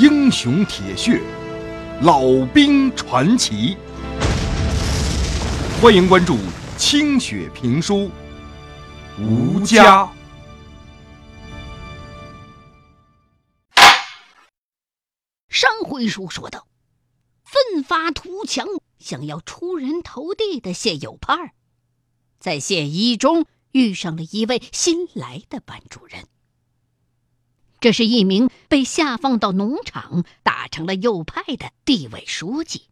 英雄铁血，老兵传奇。欢迎关注清雪评书《吴家》。上回书说道，奋发图强、想要出人头地的谢有盼，在县一中遇上了一位新来的班主任。这是一名被下放到农场打成了右派的地委书记，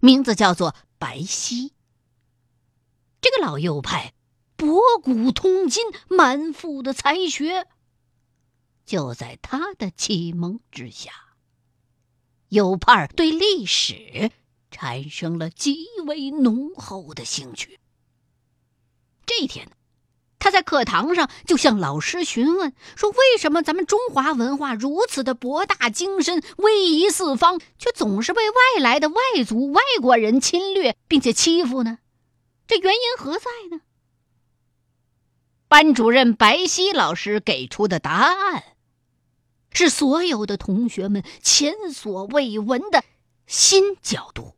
名字叫做白希。这个老右派博古通今，满腹的才学。就在他的启蒙之下，右派对历史产生了极为浓厚的兴趣。这一天。他在课堂上就向老师询问说：“为什么咱们中华文化如此的博大精深、威仪四方，却总是被外来的外族、外国人侵略并且欺负呢？这原因何在呢？”班主任白希老师给出的答案，是所有的同学们前所未闻的新角度、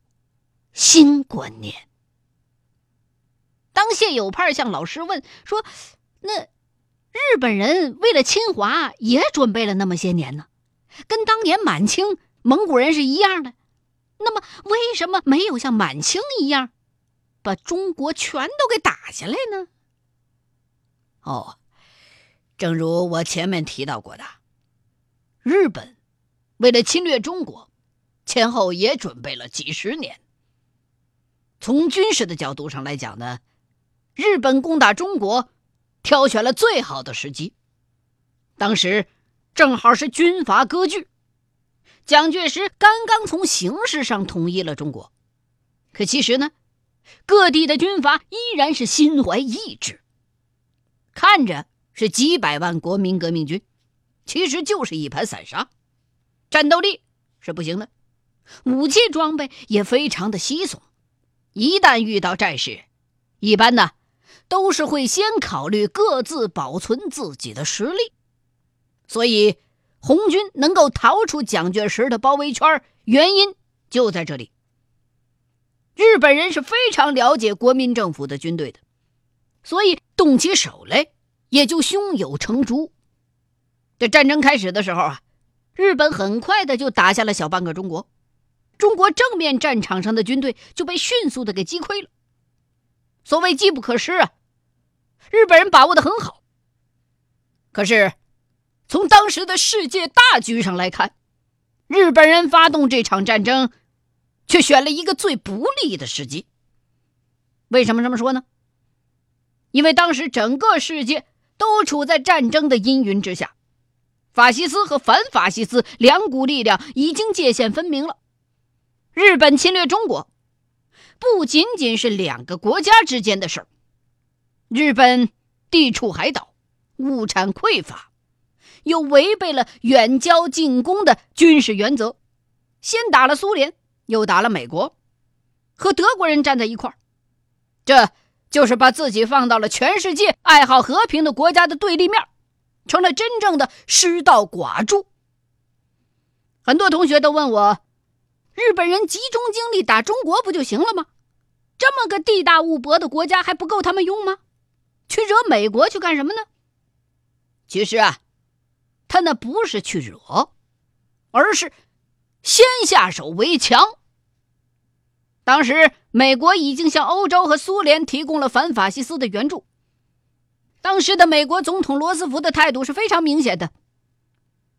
新观念。当谢有盼向老师问说：“那日本人为了侵华也准备了那么些年呢，跟当年满清蒙古人是一样的，那么为什么没有像满清一样把中国全都给打下来呢？”哦，正如我前面提到过的，日本为了侵略中国，前后也准备了几十年。从军事的角度上来讲呢。日本攻打中国，挑选了最好的时机。当时正好是军阀割据，蒋介石刚刚从形式上统一了中国，可其实呢，各地的军阀依然是心怀异志。看着是几百万国民革命军，其实就是一盘散沙，战斗力是不行的，武器装备也非常的稀松。一旦遇到战事，一般呢。都是会先考虑各自保存自己的实力，所以红军能够逃出蒋介石的包围圈，原因就在这里。日本人是非常了解国民政府的军队的，所以动起手来也就胸有成竹。这战争开始的时候啊，日本很快的就打下了小半个中国，中国正面战场上的军队就被迅速的给击溃了。所谓机不可失啊。日本人把握的很好，可是从当时的世界大局上来看，日本人发动这场战争，却选了一个最不利的时机。为什么这么说呢？因为当时整个世界都处在战争的阴云之下，法西斯和反法西斯两股力量已经界限分明了。日本侵略中国，不仅仅是两个国家之间的事儿。日本地处海岛，物产匮乏，又违背了远交近攻的军事原则，先打了苏联，又打了美国，和德国人站在一块儿，这就是把自己放到了全世界爱好和平的国家的对立面，成了真正的失道寡助。很多同学都问我，日本人集中精力打中国不就行了吗？这么个地大物博的国家还不够他们用吗？去惹美国去干什么呢？其实啊，他那不是去惹，而是先下手为强。当时美国已经向欧洲和苏联提供了反法西斯的援助。当时的美国总统罗斯福的态度是非常明显的。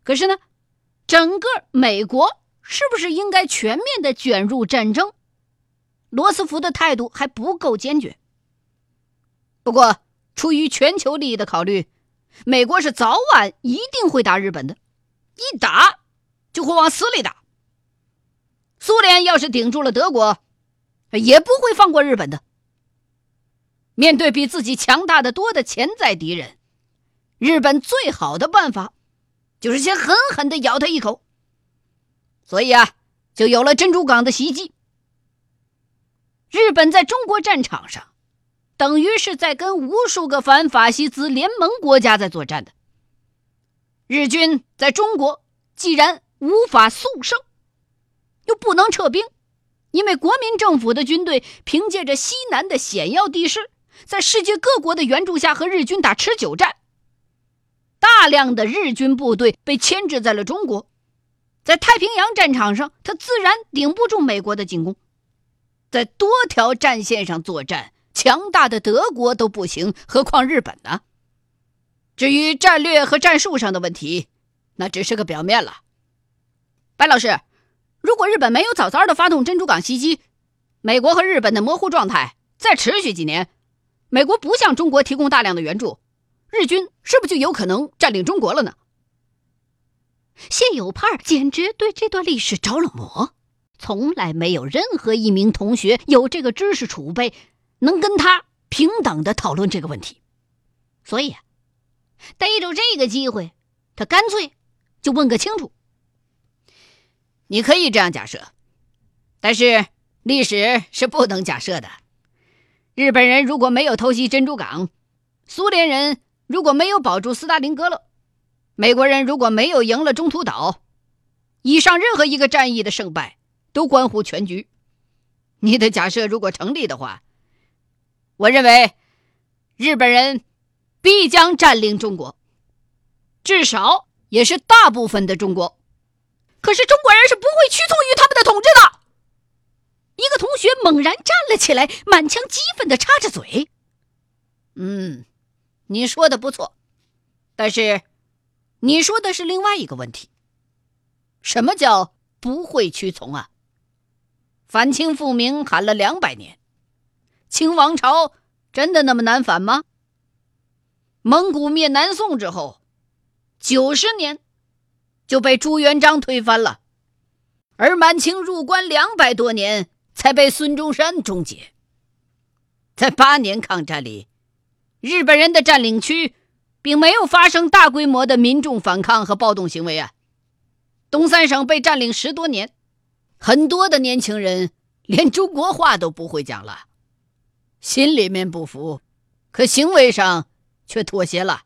可是呢，整个美国是不是应该全面的卷入战争？罗斯福的态度还不够坚决。不过。出于全球利益的考虑，美国是早晚一定会打日本的，一打就会往死里打。苏联要是顶住了德国，也不会放过日本的。面对比自己强大的多的潜在敌人，日本最好的办法就是先狠狠的咬他一口。所以啊，就有了珍珠港的袭击。日本在中国战场上。等于是在跟无数个反法西斯联盟国家在作战的。日军在中国既然无法速胜，又不能撤兵，因为国民政府的军队凭借着西南的险要地势，在世界各国的援助下和日军打持久战。大量的日军部队被牵制在了中国，在太平洋战场上，他自然顶不住美国的进攻。在多条战线上作战，强大的德国都不行，何况日本呢？至于战略和战术上的问题，那只是个表面了。白老师，如果日本没有早早的发动珍珠港袭击，美国和日本的模糊状态再持续几年，美国不向中国提供大量的援助。日军是不是就有可能占领中国了呢？谢有盼简直对这段历史着了魔，从来没有任何一名同学有这个知识储备，能跟他平等的讨论这个问题。所以，逮着这个机会，他干脆就问个清楚。你可以这样假设，但是历史是不能假设的。日本人如果没有偷袭珍珠港，苏联人。如果没有保住斯大林格勒，美国人如果没有赢了中途岛，以上任何一个战役的胜败都关乎全局。你的假设如果成立的话，我认为日本人必将占领中国，至少也是大部分的中国。可是中国人是不会屈从于他们的统治的。一个同学猛然站了起来，满腔激愤的插着嘴：“嗯。”你说的不错，但是你说的是另外一个问题。什么叫不会屈从啊？反清复明喊了两百年，清王朝真的那么难反吗？蒙古灭南宋之后，九十年就被朱元璋推翻了，而满清入关两百多年才被孙中山终结。在八年抗战里。日本人的占领区，并没有发生大规模的民众反抗和暴动行为啊。东三省被占领十多年，很多的年轻人连中国话都不会讲了，心里面不服，可行为上却妥协了。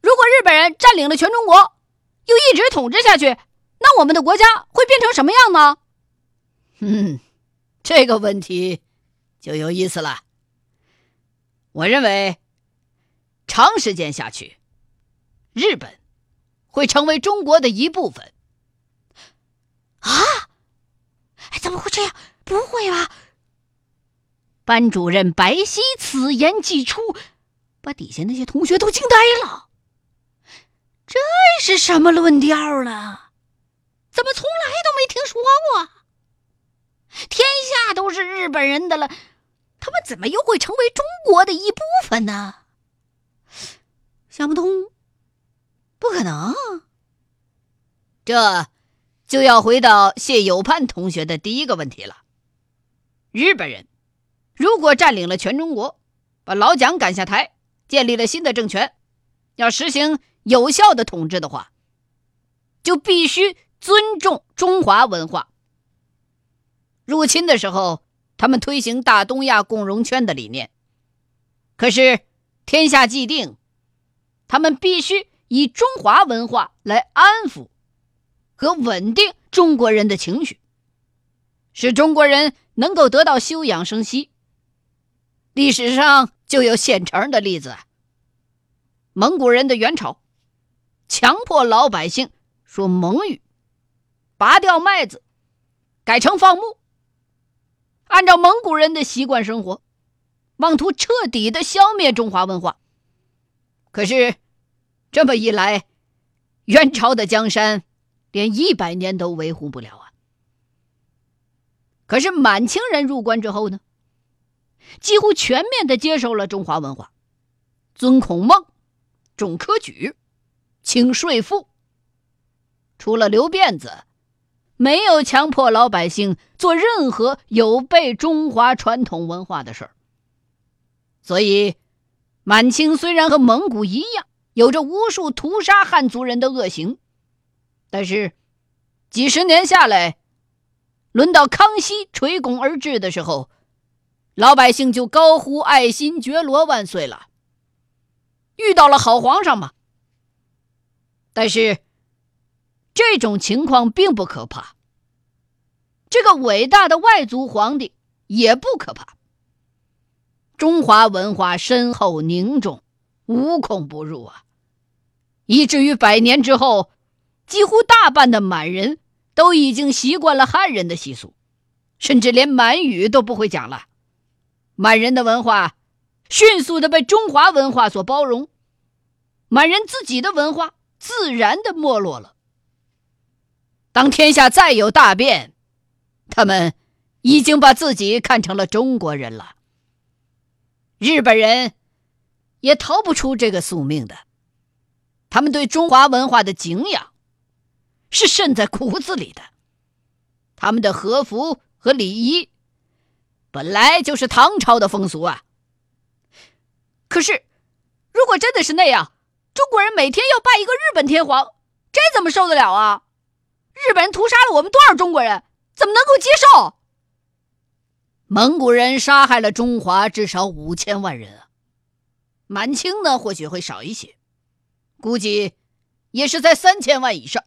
如果日本人占领了全中国，又一直统治下去，那我们的国家会变成什么样呢？嗯，这个问题就有意思了。我认为，长时间下去，日本会成为中国的一部分。啊？怎么会这样？不会吧？班主任白皙此言既出，把底下那些同学都惊呆了。这是什么论调呢？怎么从来都没听说过？天下都是日本人的了。他们怎么又会成为中国的一部分呢？想不通，不可能。这就要回到谢有盼同学的第一个问题了：日本人如果占领了全中国，把老蒋赶下台，建立了新的政权，要实行有效的统治的话，就必须尊重中华文化。入侵的时候。他们推行大东亚共荣圈的理念，可是天下既定，他们必须以中华文化来安抚和稳定中国人的情绪，使中国人能够得到休养生息。历史上就有现成的例子：蒙古人的元朝，强迫老百姓说蒙语，拔掉麦子，改成放牧。按照蒙古人的习惯生活，妄图彻底的消灭中华文化。可是，这么一来，元朝的江山连一百年都维护不了啊。可是满清人入关之后呢，几乎全面的接受了中华文化，尊孔孟，重科举，轻税赋，除了留辫子。没有强迫老百姓做任何有悖中华传统文化的事儿，所以满清虽然和蒙古一样有着无数屠杀汉族人的恶行，但是几十年下来，轮到康熙垂拱而治的时候，老百姓就高呼“爱新觉罗万岁”了，遇到了好皇上嘛。但是这种情况并不可怕。这个伟大的外族皇帝也不可怕。中华文化深厚凝重，无孔不入啊，以至于百年之后，几乎大半的满人都已经习惯了汉人的习俗，甚至连满语都不会讲了。满人的文化迅速的被中华文化所包容，满人自己的文化自然的没落了。当天下再有大变，他们已经把自己看成了中国人了。日本人也逃不出这个宿命的，他们对中华文化的敬仰是渗在骨子里的。他们的和服和礼仪本来就是唐朝的风俗啊。可是，如果真的是那样，中国人每天要拜一个日本天皇，这怎么受得了啊？日本人屠杀了我们多少中国人，怎么能够接受？蒙古人杀害了中华至少五千万人啊，满清呢或许会少一些，估计也是在三千万以上。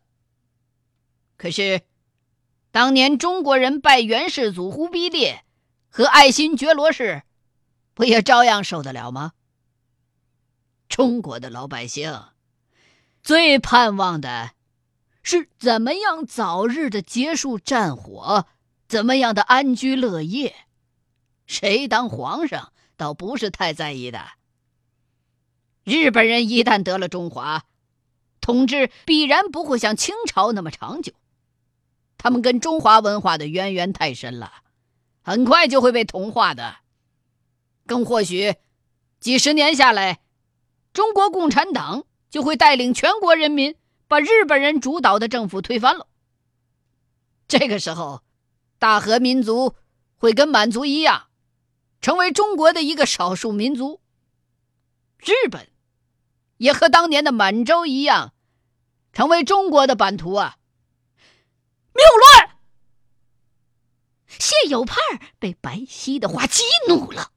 可是，当年中国人拜元世祖忽必烈和爱新觉罗氏，不也照样受得了吗？中国的老百姓最盼望的。是怎么样早日的结束战火，怎么样的安居乐业？谁当皇上倒不是太在意的。日本人一旦得了中华，统治必然不会像清朝那么长久。他们跟中华文化的渊源太深了，很快就会被同化的。更或许，几十年下来，中国共产党就会带领全国人民。把日本人主导的政府推翻了。这个时候，大和民族会跟满族一样，成为中国的一个少数民族。日本也和当年的满洲一样，成为中国的版图啊！谬论！谢有盼被白皙的话激怒了，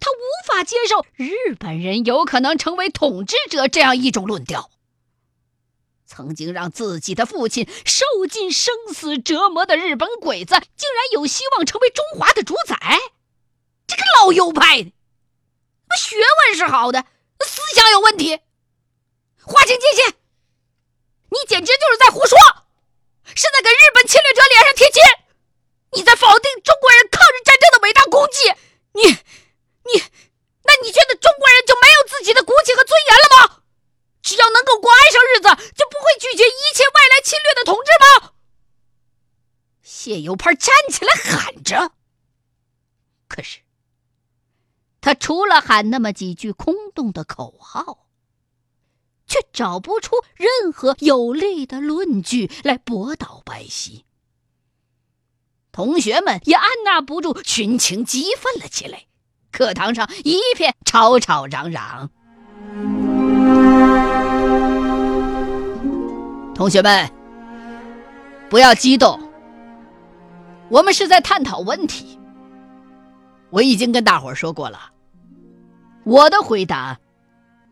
他无法接受日本人有可能成为统治者这样一种论调。曾经让自己的父亲受尽生死折磨的日本鬼子，竟然有希望成为中华的主宰？这个老右派的，学问是好的，思想有问题。划清界限，你简直就是在胡说，是在给日本侵略者脸上贴金。你在否定中国人抗日战争的伟大功绩。你，你，那你觉得中国人就没有自己的骨气和尊严了吗？只要能够过安生日子，就不会拒绝一切外来侵略的统治吗？谢有盼站起来喊着。可是，他除了喊那么几句空洞的口号，却找不出任何有力的论据来驳倒白皙。同学们也按捺不住群情激愤了起来，课堂上一片吵吵嚷嚷。同学们，不要激动，我们是在探讨问题。我已经跟大伙儿说过了，我的回答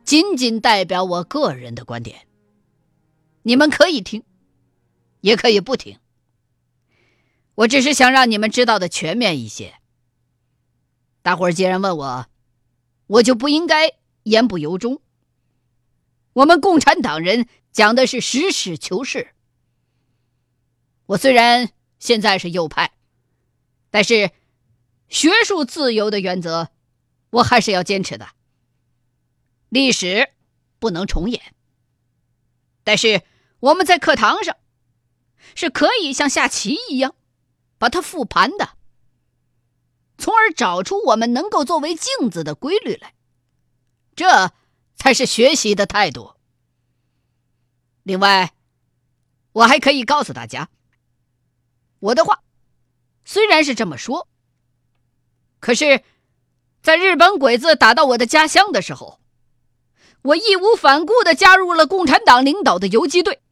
仅仅代表我个人的观点，你们可以听，也可以不听。我只是想让你们知道的全面一些。大伙儿既然问我，我就不应该言不由衷。我们共产党人。讲的是实事求是。我虽然现在是右派，但是学术自由的原则，我还是要坚持的。历史不能重演，但是我们在课堂上是可以像下棋一样把它复盘的，从而找出我们能够作为镜子的规律来。这才是学习的态度。另外，我还可以告诉大家，我的话虽然是这么说，可是，在日本鬼子打到我的家乡的时候，我义无反顾的加入了共产党领导的游击队，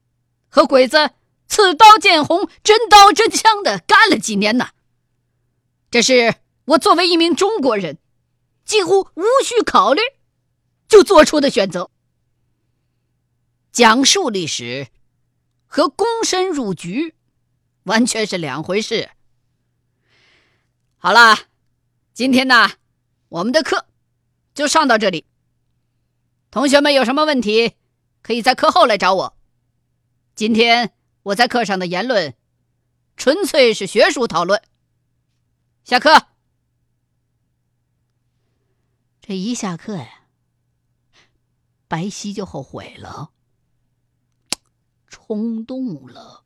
和鬼子刺刀见红、真刀真枪的干了几年呢。这是我作为一名中国人，几乎无需考虑就做出的选择。讲述历史，和躬身入局完全是两回事。好了，今天呢，我们的课就上到这里。同学们有什么问题，可以在课后来找我。今天我在课上的言论纯粹是学术讨论。下课。这一下课呀，白皙就后悔了，冲动了，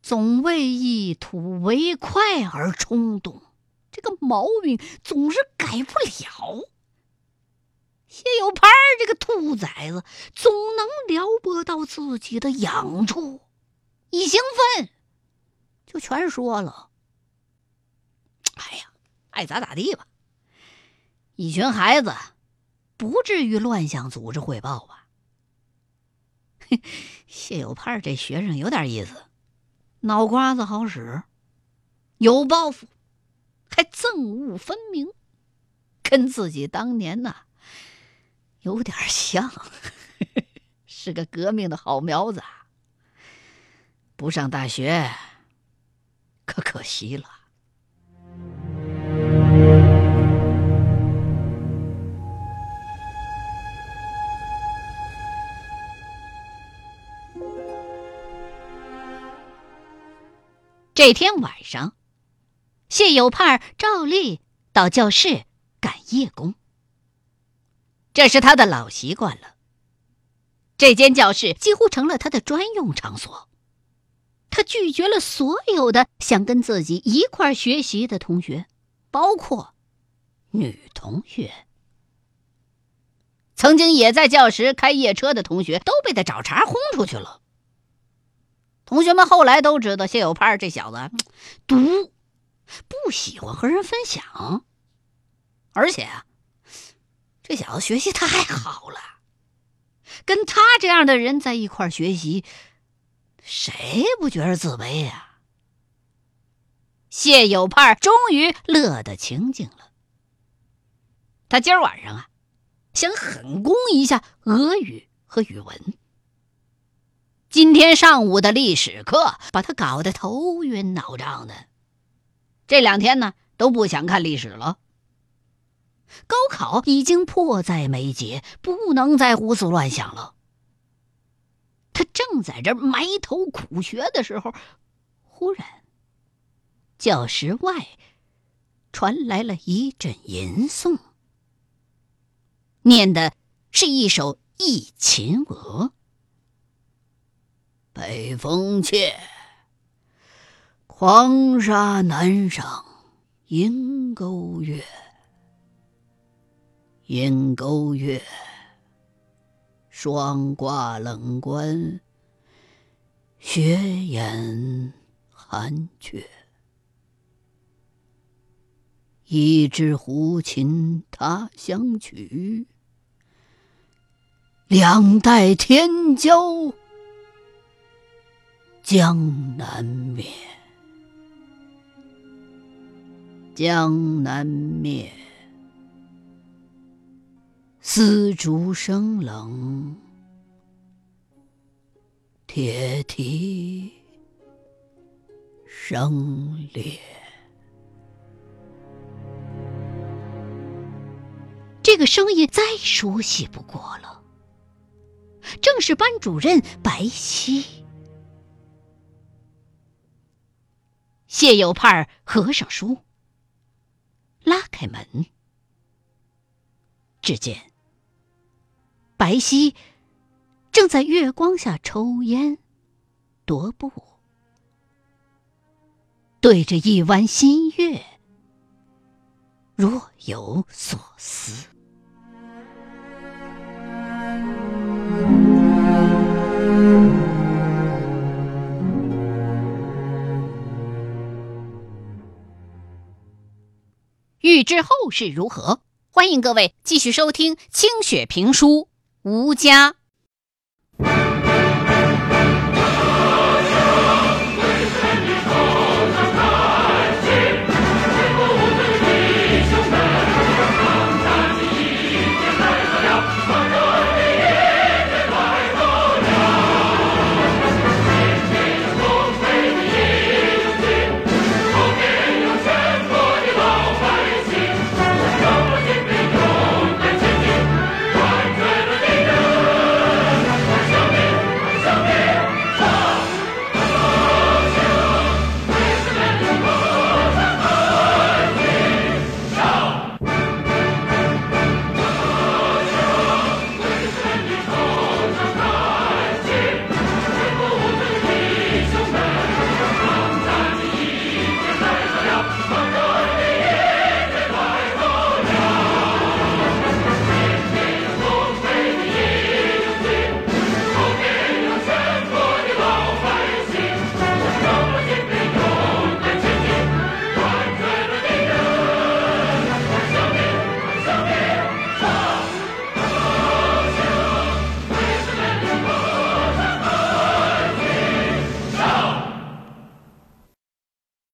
总为一吐为快而冲动，这个毛病总是改不了。谢有盼这个兔崽子总能撩拨到自己的痒处，一兴奋就全说了。哎呀，爱咋咋地吧。一群孩子，不至于乱向组织汇报吧？谢有盼这学生有点意思，脑瓜子好使，有抱负，还憎恶分明，跟自己当年呐有点像，是个革命的好苗子。不上大学，可可惜了。这天晚上，谢有盼照例到教室赶夜工。这是他的老习惯了。这间教室几乎成了他的专用场所。他拒绝了所有的想跟自己一块学习的同学，包括女同学。曾经也在教室开夜车的同学都被他找茬轰出去了。同学们后来都知道谢有盼这小子独，不喜欢和人分享，而且啊，这小子学习太好了，跟他这样的人在一块学习，谁不觉得自卑呀？谢有盼终于乐得清静了。他今儿晚上啊，想狠攻一下俄语和语文。今天上午的历史课把他搞得头晕脑胀的，这两天呢都不想看历史了。高考已经迫在眉睫，不能再胡思乱想了。他正在这埋头苦学的时候，忽然，教室外传来了一阵吟诵，念的是一首《忆秦娥》。北风切，黄沙南上银钩月。阴沟月，霜挂冷关，雪掩寒雀。一支胡琴他乡曲，两代天骄。江南灭，江南灭，丝竹声冷，铁蹄声裂。这个声音再熟悉不过了，正是班主任白皙。谢有盼合上书，拉开门，只见白皙正在月光下抽烟、踱步，对着一弯新月，若有所思。欲知后事如何，欢迎各位继续收听清雪评书《吴家》。